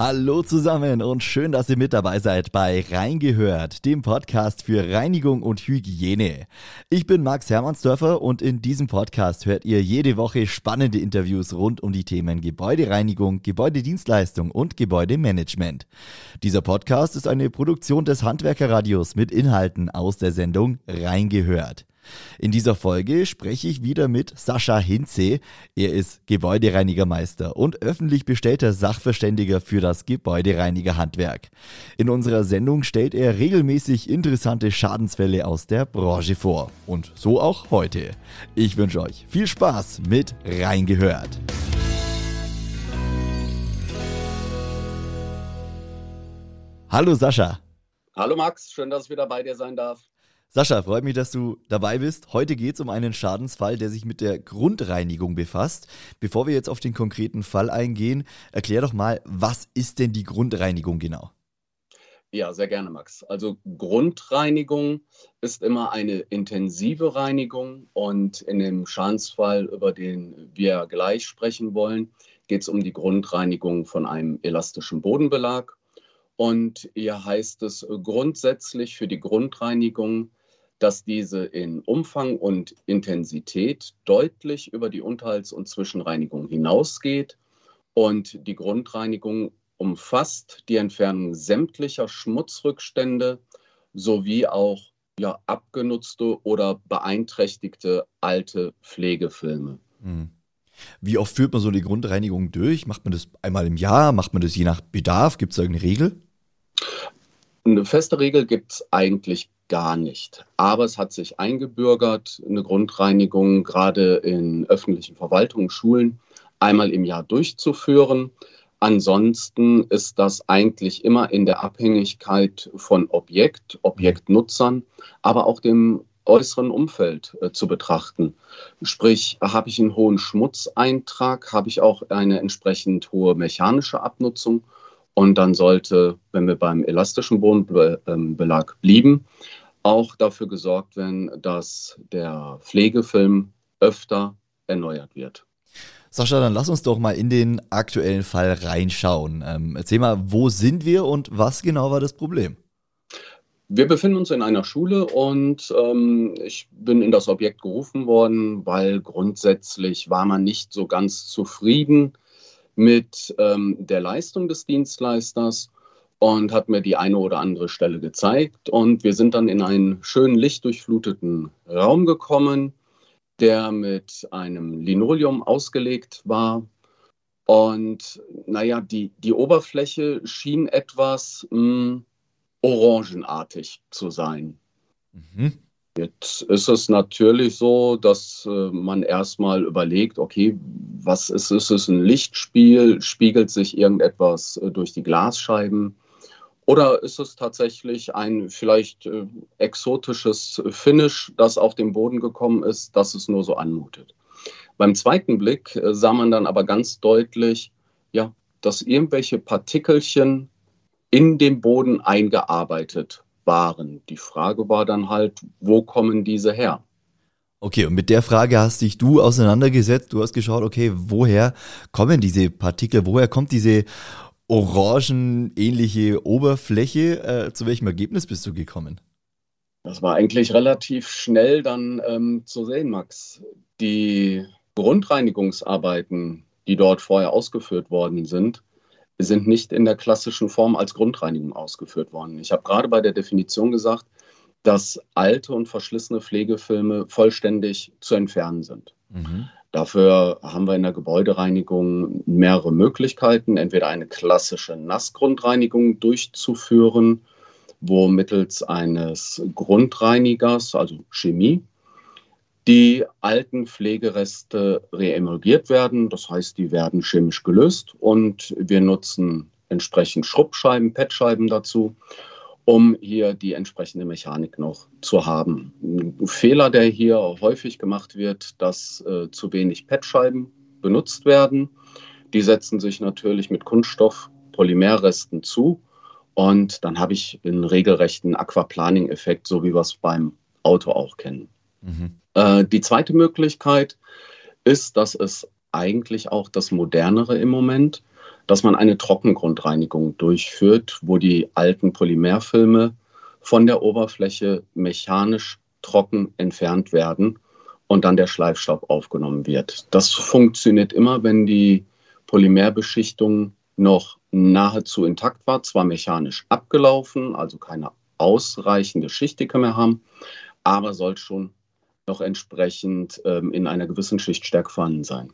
Hallo zusammen und schön, dass ihr mit dabei seid bei Reingehört, dem Podcast für Reinigung und Hygiene. Ich bin Max Hermannsdörfer und in diesem Podcast hört ihr jede Woche spannende Interviews rund um die Themen Gebäudereinigung, Gebäudedienstleistung und Gebäudemanagement. Dieser Podcast ist eine Produktion des Handwerkerradios mit Inhalten aus der Sendung Reingehört. In dieser Folge spreche ich wieder mit Sascha Hinze. Er ist Gebäudereinigermeister und öffentlich bestellter Sachverständiger für das Gebäudereinigerhandwerk. In unserer Sendung stellt er regelmäßig interessante Schadensfälle aus der Branche vor. Und so auch heute. Ich wünsche euch viel Spaß mit Reingehört. Hallo Sascha. Hallo Max, schön, dass ich wieder bei dir sein darf. Sascha, freut mich, dass du dabei bist. Heute geht es um einen Schadensfall, der sich mit der Grundreinigung befasst. Bevor wir jetzt auf den konkreten Fall eingehen, erklär doch mal, was ist denn die Grundreinigung genau? Ja, sehr gerne, Max. Also Grundreinigung ist immer eine intensive Reinigung und in dem Schadensfall, über den wir gleich sprechen wollen, geht es um die Grundreinigung von einem elastischen Bodenbelag. Und hier heißt es grundsätzlich für die Grundreinigung dass diese in Umfang und Intensität deutlich über die Unterhalts- und Zwischenreinigung hinausgeht. Und die Grundreinigung umfasst die Entfernung sämtlicher Schmutzrückstände sowie auch ja, abgenutzte oder beeinträchtigte alte Pflegefilme. Hm. Wie oft führt man so eine Grundreinigung durch? Macht man das einmal im Jahr? Macht man das je nach Bedarf? Gibt es irgendeine Regel? Eine feste Regel gibt es eigentlich gar nicht. Aber es hat sich eingebürgert, eine Grundreinigung gerade in öffentlichen Verwaltungen, Schulen einmal im Jahr durchzuführen. Ansonsten ist das eigentlich immer in der Abhängigkeit von Objekt, Objektnutzern, aber auch dem äußeren Umfeld äh, zu betrachten. Sprich, habe ich einen hohen Schmutzeintrag, habe ich auch eine entsprechend hohe mechanische Abnutzung und dann sollte, wenn wir beim elastischen Bodenbelag blieben, auch dafür gesorgt werden, dass der Pflegefilm öfter erneuert wird. Sascha, dann lass uns doch mal in den aktuellen Fall reinschauen. Ähm, erzähl mal, wo sind wir und was genau war das Problem? Wir befinden uns in einer Schule und ähm, ich bin in das Objekt gerufen worden, weil grundsätzlich war man nicht so ganz zufrieden mit ähm, der Leistung des Dienstleisters und hat mir die eine oder andere Stelle gezeigt. Und wir sind dann in einen schönen lichtdurchfluteten Raum gekommen, der mit einem Linoleum ausgelegt war. Und naja, die, die Oberfläche schien etwas mh, hm, orangenartig zu sein. Mhm. Jetzt ist es natürlich so, dass äh, man erstmal überlegt, okay, was ist, ist es ein Lichtspiel? Spiegelt sich irgendetwas äh, durch die Glasscheiben? Oder ist es tatsächlich ein vielleicht äh, exotisches Finish, das auf den Boden gekommen ist, dass es nur so anmutet? Beim zweiten Blick äh, sah man dann aber ganz deutlich, ja, dass irgendwelche Partikelchen in den Boden eingearbeitet waren. Die Frage war dann halt, wo kommen diese her? Okay, und mit der Frage hast dich du auseinandergesetzt. Du hast geschaut, okay, woher kommen diese Partikel? Woher kommt diese orangenähnliche Oberfläche. Äh, zu welchem Ergebnis bist du gekommen? Das war eigentlich relativ schnell dann ähm, zu sehen, Max. Die Grundreinigungsarbeiten, die dort vorher ausgeführt worden sind, sind nicht in der klassischen Form als Grundreinigung ausgeführt worden. Ich habe gerade bei der Definition gesagt, dass alte und verschlissene Pflegefilme vollständig zu entfernen sind. Mhm. Dafür haben wir in der Gebäudereinigung mehrere Möglichkeiten. Entweder eine klassische Nassgrundreinigung durchzuführen, wo mittels eines Grundreinigers, also Chemie, die alten Pflegereste reemulgiert werden. Das heißt, die werden chemisch gelöst und wir nutzen entsprechend Schrubbscheiben, Petscheiben dazu um hier die entsprechende Mechanik noch zu haben. Ein Fehler, der hier häufig gemacht wird, dass äh, zu wenig PET-Scheiben benutzt werden. Die setzen sich natürlich mit Kunststoff-Polymerresten zu und dann habe ich einen regelrechten Aquaplaning-Effekt, so wie wir es beim Auto auch kennen. Mhm. Äh, die zweite Möglichkeit ist, dass es eigentlich auch das modernere im Moment dass man eine Trockengrundreinigung durchführt, wo die alten Polymerfilme von der Oberfläche mechanisch trocken entfernt werden und dann der Schleifstaub aufgenommen wird. Das funktioniert immer, wenn die Polymerbeschichtung noch nahezu intakt war, zwar mechanisch abgelaufen, also keine ausreichende Schichtdicke mehr haben, aber soll schon noch entsprechend ähm, in einer gewissen Schichtstärke vorhanden sein.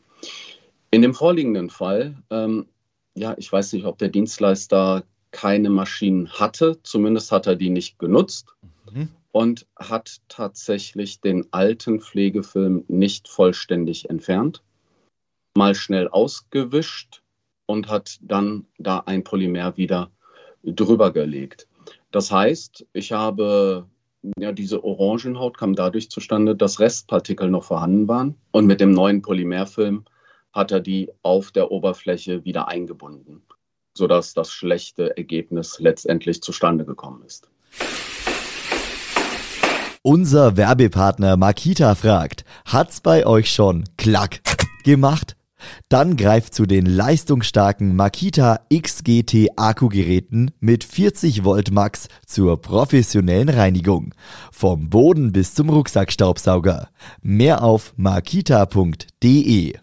In dem vorliegenden Fall, ähm, ja, ich weiß nicht, ob der Dienstleister keine Maschinen hatte, zumindest hat er die nicht genutzt mhm. und hat tatsächlich den alten Pflegefilm nicht vollständig entfernt, mal schnell ausgewischt und hat dann da ein Polymer wieder drüber gelegt. Das heißt, ich habe ja, diese Orangenhaut kam dadurch zustande, dass Restpartikel noch vorhanden waren. Und mit dem neuen Polymerfilm hat er die auf der Oberfläche wieder eingebunden, sodass das schlechte Ergebnis letztendlich zustande gekommen ist. Unser Werbepartner Makita fragt, hat's bei euch schon klack gemacht? Dann greift zu den leistungsstarken Makita XGT Akkugeräten mit 40 Volt Max zur professionellen Reinigung. Vom Boden bis zum Rucksackstaubsauger. Mehr auf makita.de.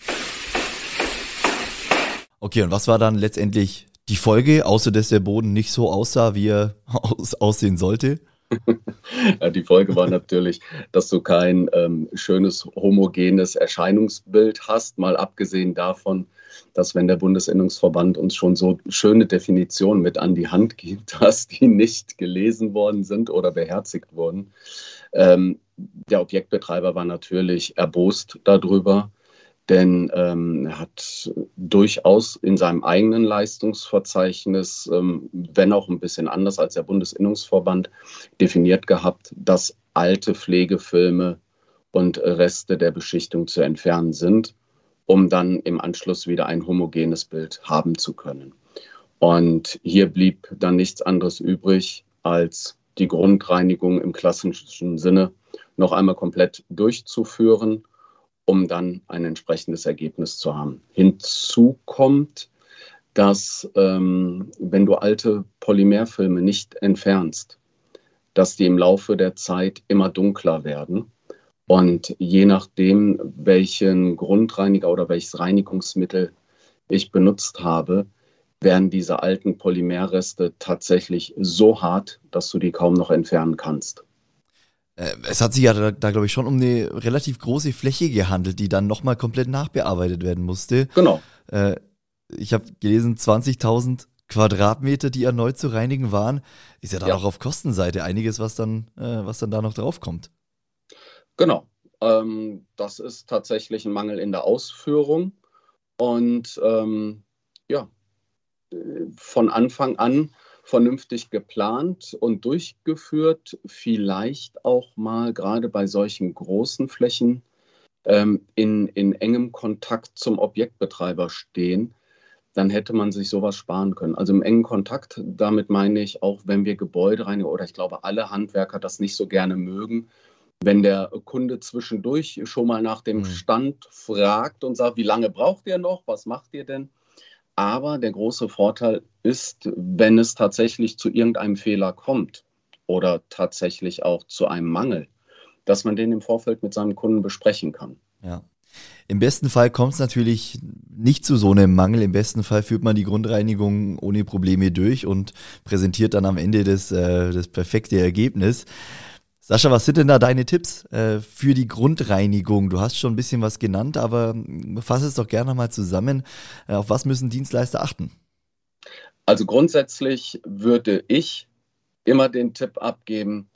Okay, und was war dann letztendlich die Folge, außer dass der Boden nicht so aussah, wie er aus aussehen sollte? ja, die Folge war natürlich, dass du kein ähm, schönes homogenes Erscheinungsbild hast, mal abgesehen davon, dass wenn der Bundesinnungsverband uns schon so schöne Definitionen mit an die Hand gibt, dass die nicht gelesen worden sind oder beherzigt wurden. Ähm, der Objektbetreiber war natürlich erbost darüber denn ähm, er hat durchaus in seinem eigenen Leistungsverzeichnis, ähm, wenn auch ein bisschen anders als der Bundesinnungsverband, definiert gehabt, dass alte Pflegefilme und Reste der Beschichtung zu entfernen sind, um dann im Anschluss wieder ein homogenes Bild haben zu können. Und hier blieb dann nichts anderes übrig, als die Grundreinigung im klassischen Sinne noch einmal komplett durchzuführen um dann ein entsprechendes Ergebnis zu haben. Hinzu kommt, dass ähm, wenn du alte Polymerfilme nicht entfernst, dass die im Laufe der Zeit immer dunkler werden. Und je nachdem, welchen Grundreiniger oder welches Reinigungsmittel ich benutzt habe, werden diese alten Polymerreste tatsächlich so hart, dass du die kaum noch entfernen kannst. Äh, es hat sich ja da, da glaube ich, schon um eine relativ große Fläche gehandelt, die dann nochmal komplett nachbearbeitet werden musste. Genau. Äh, ich habe gelesen, 20.000 Quadratmeter, die erneut zu reinigen waren. Ist ja dann ja. auch auf Kostenseite einiges, was dann, äh, was dann da noch draufkommt. Genau. Ähm, das ist tatsächlich ein Mangel in der Ausführung. Und ähm, ja, von Anfang an vernünftig geplant und durchgeführt, vielleicht auch mal gerade bei solchen großen Flächen ähm, in, in engem Kontakt zum Objektbetreiber stehen, dann hätte man sich sowas sparen können. Also im engen Kontakt, damit meine ich auch, wenn wir Gebäude reinigen oder ich glaube, alle Handwerker das nicht so gerne mögen, wenn der Kunde zwischendurch schon mal nach dem mhm. Stand fragt und sagt, wie lange braucht ihr noch, was macht ihr denn? Aber der große Vorteil ist, wenn es tatsächlich zu irgendeinem Fehler kommt oder tatsächlich auch zu einem Mangel, dass man den im Vorfeld mit seinem Kunden besprechen kann. Ja. Im besten Fall kommt es natürlich nicht zu so einem Mangel. Im besten Fall führt man die Grundreinigung ohne Probleme durch und präsentiert dann am Ende das, äh, das perfekte Ergebnis. Sascha, was sind denn da deine Tipps äh, für die Grundreinigung? Du hast schon ein bisschen was genannt, aber fass es doch gerne mal zusammen. Äh, auf was müssen Dienstleister achten? Also grundsätzlich würde ich immer den Tipp abgeben,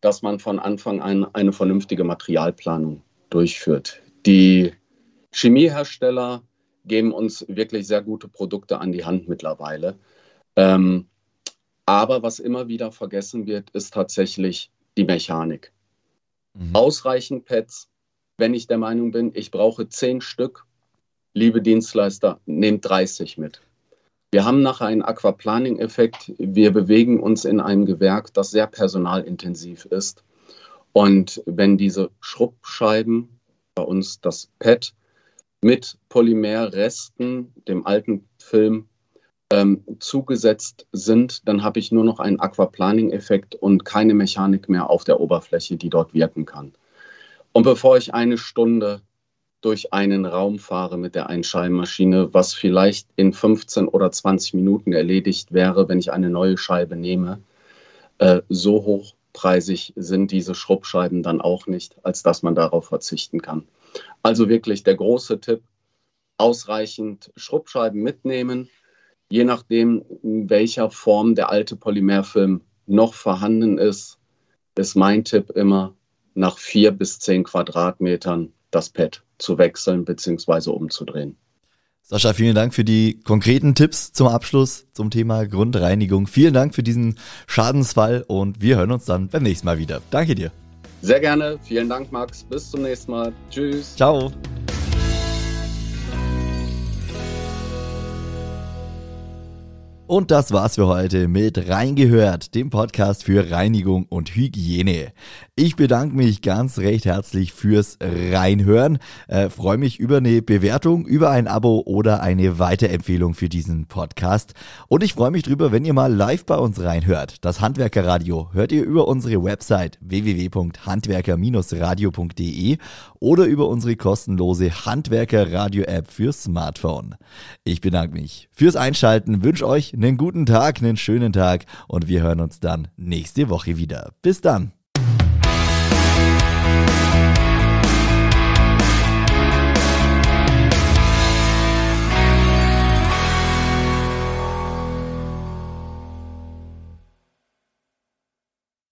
dass man von Anfang an eine vernünftige Materialplanung durchführt. Die Chemiehersteller geben uns wirklich sehr gute Produkte an die Hand mittlerweile. Ähm, aber was immer wieder vergessen wird, ist tatsächlich die Mechanik. Mhm. Ausreichend Pads, wenn ich der Meinung bin, ich brauche zehn Stück, liebe Dienstleister, nehmt 30 mit. Wir haben nachher einen Aquaplaning-Effekt. Wir bewegen uns in einem Gewerk, das sehr personalintensiv ist. Und wenn diese Schrubbscheiben, bei uns das PET, mit Polymerresten, dem alten Film, ähm, zugesetzt sind, dann habe ich nur noch einen Aquaplaning-Effekt und keine Mechanik mehr auf der Oberfläche, die dort wirken kann. Und bevor ich eine Stunde durch einen Raum fahre mit der Einscheibenmaschine, was vielleicht in 15 oder 20 Minuten erledigt wäre, wenn ich eine neue Scheibe nehme, äh, so hochpreisig sind diese Schrubbscheiben dann auch nicht, als dass man darauf verzichten kann. Also wirklich der große Tipp, ausreichend Schrubbscheiben mitnehmen, je nachdem, in welcher Form der alte Polymerfilm noch vorhanden ist, ist mein Tipp immer, nach vier bis zehn Quadratmetern das Pad zu wechseln bzw. umzudrehen. Sascha, vielen Dank für die konkreten Tipps zum Abschluss zum Thema Grundreinigung. Vielen Dank für diesen Schadensfall und wir hören uns dann beim nächsten Mal wieder. Danke dir. Sehr gerne. Vielen Dank, Max. Bis zum nächsten Mal. Tschüss. Ciao. Und das war's für heute mit Reingehört, dem Podcast für Reinigung und Hygiene. Ich bedanke mich ganz recht herzlich fürs Reinhören. Äh, Freue mich über eine Bewertung, über ein Abo oder eine Weiterempfehlung für diesen Podcast. Und ich freue mich drüber, wenn ihr mal live bei uns reinhört. Das Handwerkerradio hört ihr über unsere Website www.handwerker-radio.de oder über unsere kostenlose Handwerker-Radio-App für Smartphone. Ich bedanke mich fürs Einschalten, wünsche euch einen guten Tag, einen schönen Tag und wir hören uns dann nächste Woche wieder. Bis dann.